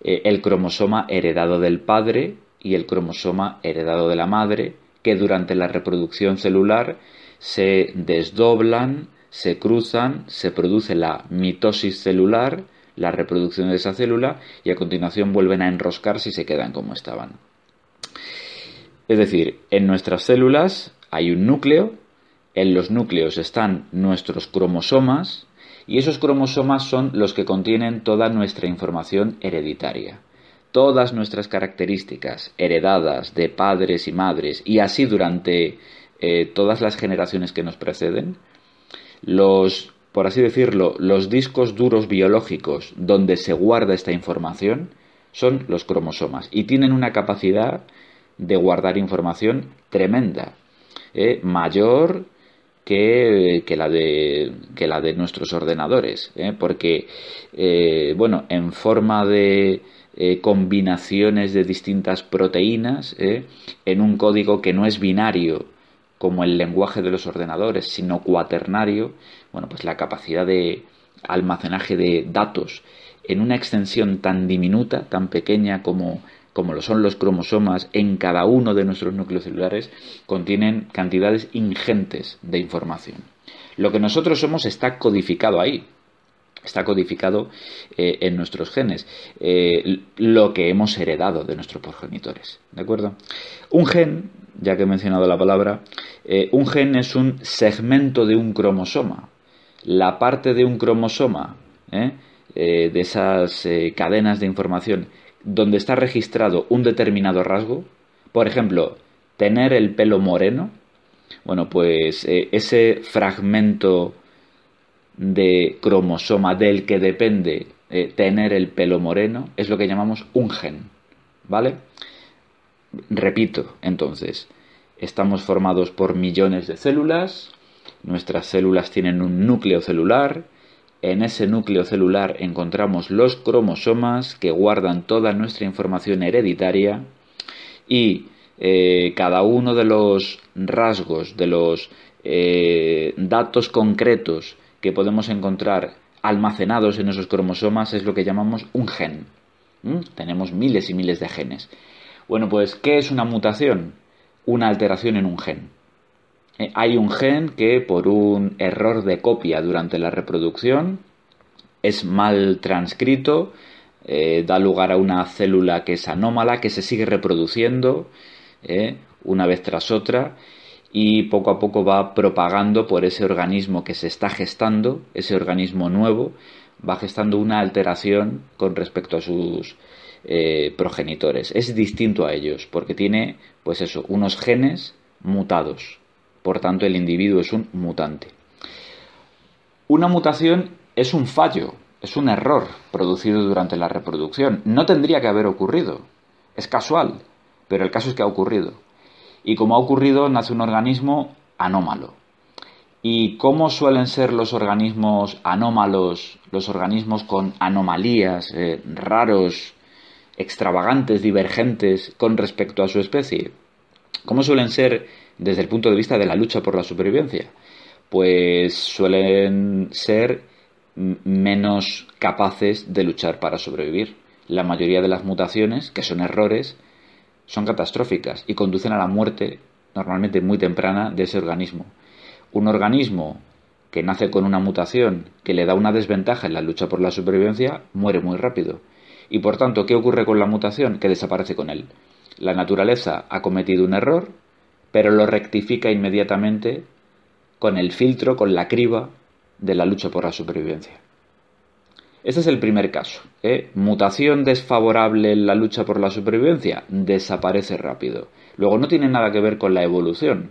eh, el cromosoma heredado del padre y el cromosoma heredado de la madre, que durante la reproducción celular se desdoblan, se cruzan, se produce la mitosis celular, la reproducción de esa célula, y a continuación vuelven a enroscarse y se quedan como estaban. Es decir, en nuestras células hay un núcleo, en los núcleos están nuestros cromosomas, y esos cromosomas son los que contienen toda nuestra información hereditaria. Todas nuestras características heredadas de padres y madres, y así durante eh, todas las generaciones que nos preceden, los, por así decirlo, los discos duros biológicos donde se guarda esta información son los cromosomas y tienen una capacidad de guardar información tremenda, ¿eh? mayor que, la de, que la de nuestros ordenadores, ¿eh? porque, eh, bueno, en forma de combinaciones de distintas proteínas, en un código que no es binario, como el lenguaje de los ordenadores, sino cuaternario, bueno, pues la capacidad de almacenaje de datos en una extensión tan diminuta, tan pequeña como como lo son los cromosomas en cada uno de nuestros núcleos celulares, contienen cantidades ingentes de información. Lo que nosotros somos está codificado ahí, está codificado eh, en nuestros genes, eh, lo que hemos heredado de nuestros progenitores. ¿De acuerdo? Un gen, ya que he mencionado la palabra, eh, un gen es un segmento de un cromosoma. La parte de un cromosoma, de esas cadenas de información donde está registrado un determinado rasgo, por ejemplo, tener el pelo moreno, bueno, pues eh, ese fragmento de cromosoma del que depende eh, tener el pelo moreno es lo que llamamos un gen, ¿vale? Repito, entonces, estamos formados por millones de células, nuestras células tienen un núcleo celular, en ese núcleo celular encontramos los cromosomas que guardan toda nuestra información hereditaria y eh, cada uno de los rasgos, de los eh, datos concretos que podemos encontrar almacenados en esos cromosomas es lo que llamamos un gen. Tenemos miles y miles de genes. Bueno, pues, ¿qué es una mutación? Una alteración en un gen. Eh, hay un gen que por un error de copia durante la reproducción es mal transcrito, eh, da lugar a una célula que es anómala, que se sigue reproduciendo eh, una vez tras otra y poco a poco va propagando por ese organismo que se está gestando, ese organismo nuevo, va gestando una alteración con respecto a sus progenitores. Es distinto a ellos porque tiene, pues eso, unos genes mutados. Por tanto, el individuo es un mutante. Una mutación es un fallo, es un error producido durante la reproducción. No tendría que haber ocurrido. Es casual, pero el caso es que ha ocurrido. Y como ha ocurrido, nace un organismo anómalo. ¿Y cómo suelen ser los organismos anómalos, los organismos con anomalías, eh, raros, extravagantes, divergentes con respecto a su especie? ¿Cómo suelen ser desde el punto de vista de la lucha por la supervivencia? Pues suelen ser menos capaces de luchar para sobrevivir. La mayoría de las mutaciones, que son errores, son catastróficas y conducen a la muerte normalmente muy temprana de ese organismo. Un organismo que nace con una mutación que le da una desventaja en la lucha por la supervivencia muere muy rápido. Y por tanto, ¿qué ocurre con la mutación? Que desaparece con él. La naturaleza ha cometido un error, pero lo rectifica inmediatamente con el filtro, con la criba de la lucha por la supervivencia. Este es el primer caso. ¿eh? Mutación desfavorable en la lucha por la supervivencia, desaparece rápido. Luego no tiene nada que ver con la evolución,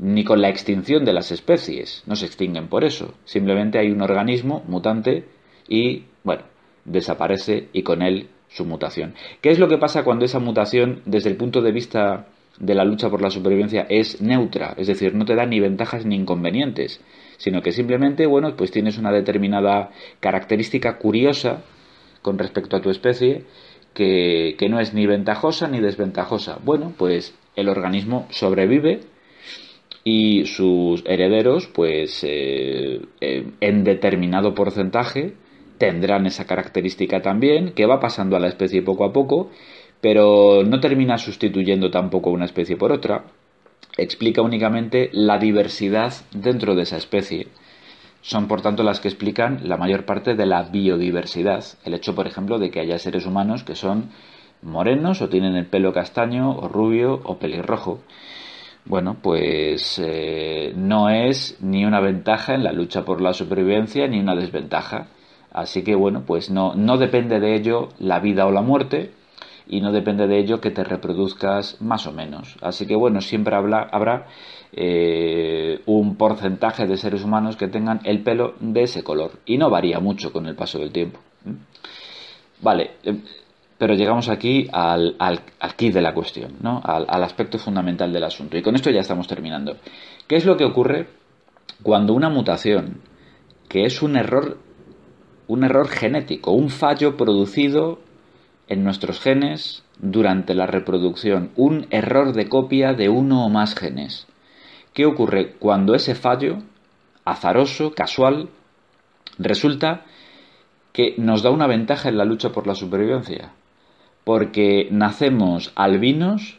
ni con la extinción de las especies. No se extinguen por eso. Simplemente hay un organismo mutante y, bueno, desaparece y con él su mutación. ¿Qué es lo que pasa cuando esa mutación, desde el punto de vista de la lucha por la supervivencia, es neutra? Es decir, no te da ni ventajas ni inconvenientes sino que simplemente, bueno, pues tienes una determinada característica curiosa con respecto a tu especie que, no es ni ventajosa ni desventajosa. Bueno, pues el organismo sobrevive y sus herederos, pues eh, eh, en determinado porcentaje, tendrán esa característica también, que va pasando a la especie poco a poco, pero no termina sustituyendo tampoco una especie por otra, explica únicamente la diversidad dentro de esa especie. Son, por tanto, las que explican la mayor parte de la biodiversidad. El hecho, por ejemplo, de que haya seres humanos que son morenos o tienen el pelo castaño o rubio o pelirrojo. Bueno, pues eh, no es ni una ventaja en la lucha por la supervivencia ni una desventaja. Así que bueno, pues no, no depende de ello la vida o la muerte, y no depende de ello que te reproduzcas más o menos. Así que bueno, siempre habrá eh, un porcentaje de seres humanos que tengan el pelo de ese color y no varía mucho con el paso del tiempo. Vale, eh, pero llegamos aquí al, al, key de la cuestión, ¿no? al, al aspecto fundamental del asunto. Y con esto ya estamos terminando. ¿Qué es lo que ocurre cuando una mutación, que es un error, un error genético, un fallo producido en nuestros genes durante la reproducción, un error de copia de uno o más genes. ¿Qué ocurre cuando ese fallo, azaroso, casual, resulta que nos da una ventaja en la lucha por la supervivencia? Porque nacemos albinos,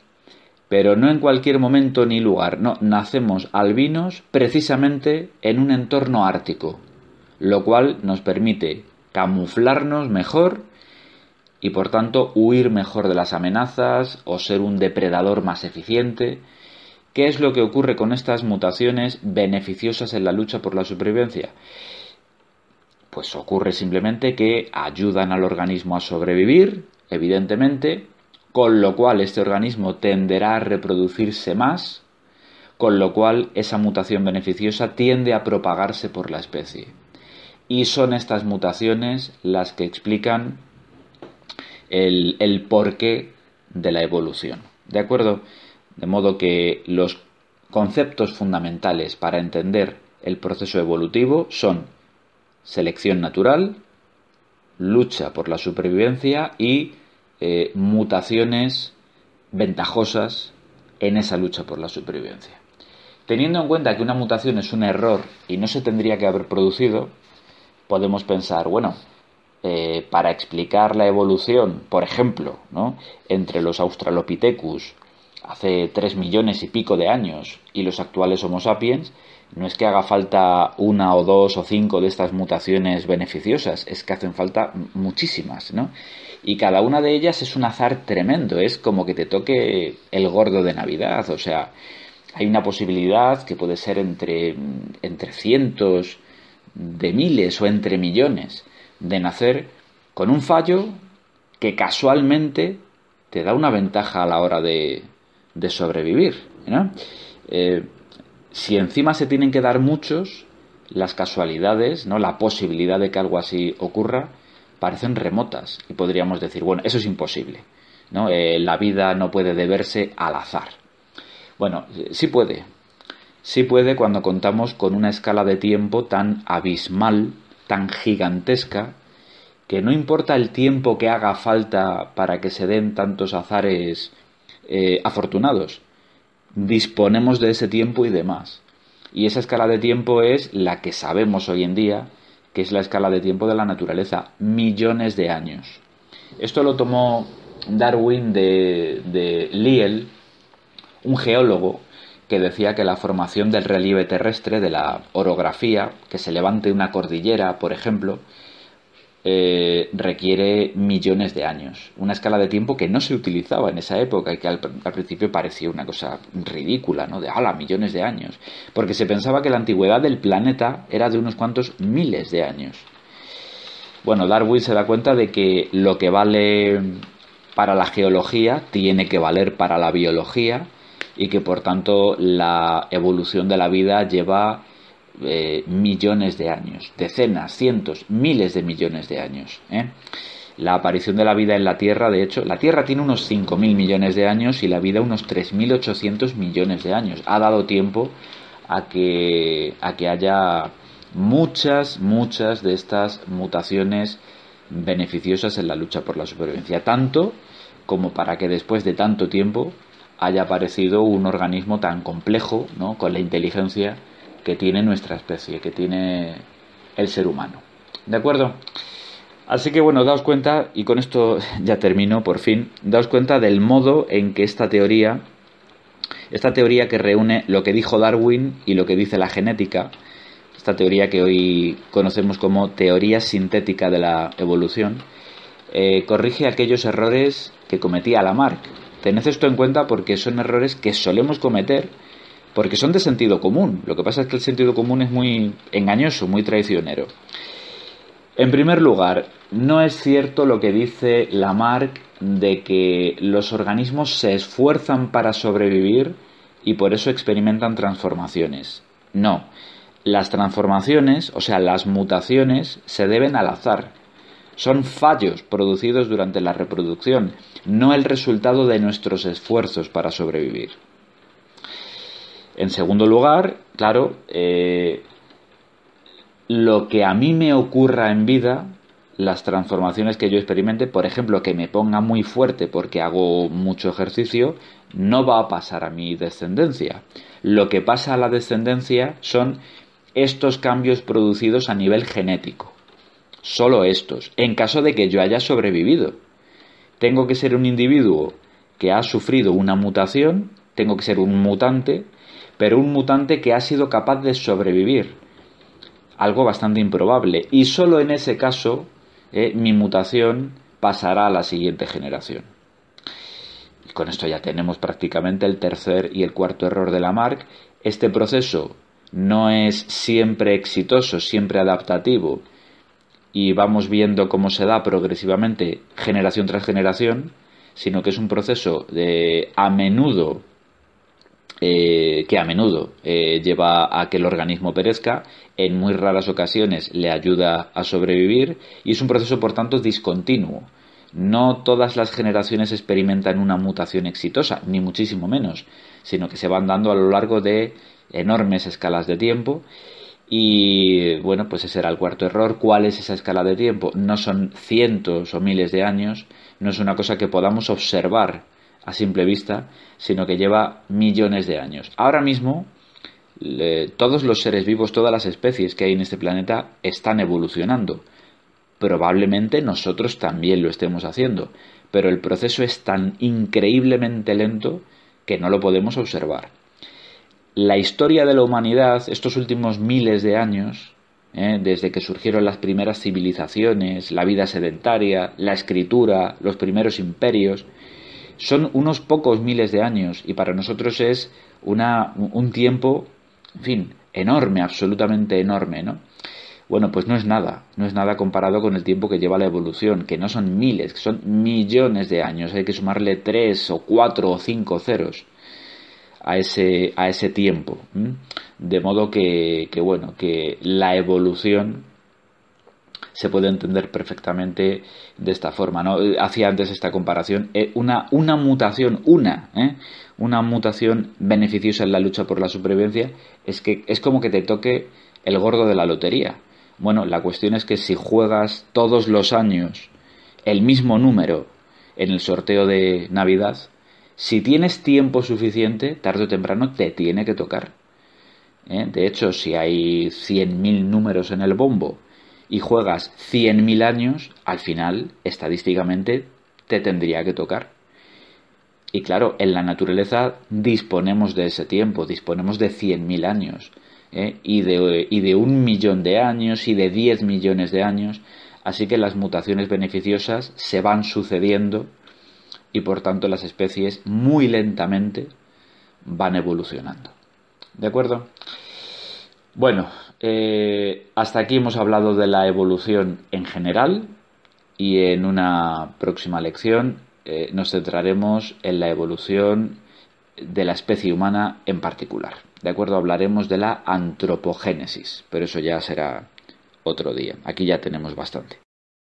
pero no en cualquier momento ni lugar, no, nacemos albinos precisamente en un entorno ártico, lo cual nos permite camuflarnos mejor y por tanto huir mejor de las amenazas o ser un depredador más eficiente. ¿Qué es lo que ocurre con estas mutaciones beneficiosas en la lucha por la supervivencia? Pues ocurre simplemente que ayudan al organismo a sobrevivir, evidentemente, con lo cual este organismo tenderá a reproducirse más, con lo cual esa mutación beneficiosa tiende a propagarse por la especie. Y son estas mutaciones las que explican el, porqué de la evolución. ¿De acuerdo? De modo que los conceptos fundamentales para entender el proceso evolutivo son selección natural, lucha por la supervivencia y eh, mutaciones ventajosas en esa lucha por la supervivencia. Teniendo en cuenta que una mutación es un error y no se tendría que haber producido, podemos pensar, bueno, eh, para explicar la evolución, por ejemplo, ¿no? entre los Australopithecus hace tres millones y pico de años y los actuales Homo sapiens, no es que haga falta una o dos o cinco de estas mutaciones beneficiosas, es que hacen falta muchísimas, ¿no? Y cada una de ellas es un azar tremendo, es como que te toque el gordo de Navidad, o sea, hay una posibilidad que puede ser entre, entre cientos de miles o entre millones de nacer con un fallo que casualmente te da una ventaja a la hora de, de sobrevivir. Eh, si encima se tienen que dar muchos, las casualidades, ¿no? la posibilidad de que algo así ocurra, parecen remotas. Y podríamos decir, bueno, eso es imposible. ¿no? Eh, la vida no puede deberse al azar. Bueno, sí puede. Sí puede cuando contamos con una escala de tiempo tan abismal tan gigantesca que no importa el tiempo que haga falta para que se den tantos azares eh, afortunados, disponemos de ese tiempo y demás. Y esa escala de tiempo es la que sabemos hoy en día, que es la escala de tiempo de la naturaleza, millones de años. Esto lo tomó Darwin de, de Lyell, un geólogo que decía que la formación del relieve terrestre, de la orografía, que se levante una cordillera, por ejemplo, eh, requiere millones de años. Una escala de tiempo que no se utilizaba en esa época y que al, principio parecía una cosa ridícula, ¿no? De ala, millones de años. Porque se pensaba que la antigüedad del planeta era de unos cuantos miles de años. Bueno, Darwin se da cuenta de que lo que vale para la geología tiene que valer para la biología y que por tanto la evolución de la vida lleva eh, millones de años, decenas, cientos, miles de millones de años. ¿eh? La aparición de la vida en la Tierra, de hecho, la Tierra tiene unos 5.000 millones de años y la vida unos 3.800 millones de años. Ha dado tiempo a que, a que haya muchas, muchas de estas mutaciones beneficiosas en la lucha por la supervivencia, tanto como para que después de tanto tiempo haya aparecido un organismo tan complejo, ¿no? con la inteligencia que tiene nuestra especie, que tiene el ser humano. ¿De acuerdo? Así que bueno, daos cuenta, y con esto ya termino por fin, daos cuenta del modo en que esta teoría, esta teoría que reúne lo que dijo Darwin y lo que dice la genética, esta teoría que hoy conocemos como teoría sintética de la evolución, eh, corrige aquellos errores que cometía Lamarck. Tened esto en cuenta porque son errores que solemos cometer porque son de sentido común. Lo que pasa es que el sentido común es muy engañoso, muy traicionero. En primer lugar, no es cierto lo que dice Lamarck de que los organismos se esfuerzan para sobrevivir y por eso experimentan transformaciones. No, las transformaciones, o sea, las mutaciones, se deben al azar. Son fallos producidos durante la reproducción, no el resultado de nuestros esfuerzos para sobrevivir. En segundo lugar, claro, eh, lo que a mí me ocurra en vida, las transformaciones que yo experimente, por ejemplo, que me ponga muy fuerte porque hago mucho ejercicio, no va a pasar a mi descendencia. Lo que pasa a la descendencia son estos cambios producidos a nivel genético. Solo estos, en caso de que yo haya sobrevivido. Tengo que ser un individuo que ha sufrido una mutación, tengo que ser un mutante, pero un mutante que ha sido capaz de sobrevivir. Algo bastante improbable. Y solo en ese caso eh, mi mutación pasará a la siguiente generación. Y con esto ya tenemos prácticamente el tercer y el cuarto error de Lamarck. Este proceso no es siempre exitoso, siempre adaptativo, y vamos viendo cómo se da progresivamente generación tras generación, sino que es un proceso de a menudo eh, que a menudo eh, lleva a que el organismo perezca, en muy raras ocasiones le ayuda a sobrevivir y es un proceso por tanto discontinuo. No todas las generaciones experimentan una mutación exitosa, ni muchísimo menos, sino que se van dando a lo largo de enormes escalas de tiempo. Y bueno, pues ese era el cuarto error. ¿Cuál es esa escala de tiempo? No son cientos o miles de años, no es una cosa que podamos observar a simple vista, sino que lleva millones de años. Ahora mismo, todos los seres vivos, todas las especies que hay en este planeta están evolucionando. Probablemente nosotros también lo estemos haciendo, pero el proceso es tan increíblemente lento que no lo podemos observar la historia de la humanidad, estos últimos miles de años, ¿eh? desde que surgieron las primeras civilizaciones, la vida sedentaria, la escritura, los primeros imperios, son unos pocos miles de años y para nosotros es una, un tiempo, en fin, enorme, absolutamente enorme, ¿no? Bueno, pues no es nada, no es nada comparado con el tiempo que lleva la evolución, que no son miles, que son millones de años, hay que sumarle tres o cuatro o cinco ceros a ese, a ese tiempo. De modo que, que, bueno, que la evolución se puede entender perfectamente de esta forma. ¿no? Hacía antes esta comparación. Eh, una, una mutación, una, ¿eh? una mutación beneficiosa en la lucha por la supervivencia es que es como que te toque el gordo de la lotería. Bueno, la cuestión es que si juegas todos los años el mismo número en el sorteo de Navidad, si tienes tiempo suficiente, tarde o temprano te tiene que tocar. ¿eh? De hecho, si hay 100.000 números en el bombo y juegas 100.000 años, al final, estadísticamente, te tendría que tocar. Y claro, en la naturaleza disponemos de ese tiempo, disponemos de 100.000 años, ¿eh? y, de, un millón de años, y de 10 millones de años, así que las mutaciones beneficiosas se van sucediendo y por tanto las especies muy lentamente van evolucionando. ¿De acuerdo? Bueno, eh, hasta aquí hemos hablado de la evolución en general y en una próxima lección eh, nos centraremos en la evolución de la especie humana en particular. De acuerdo, hablaremos de la antropogénesis, pero eso ya será otro día. Aquí ya tenemos bastante.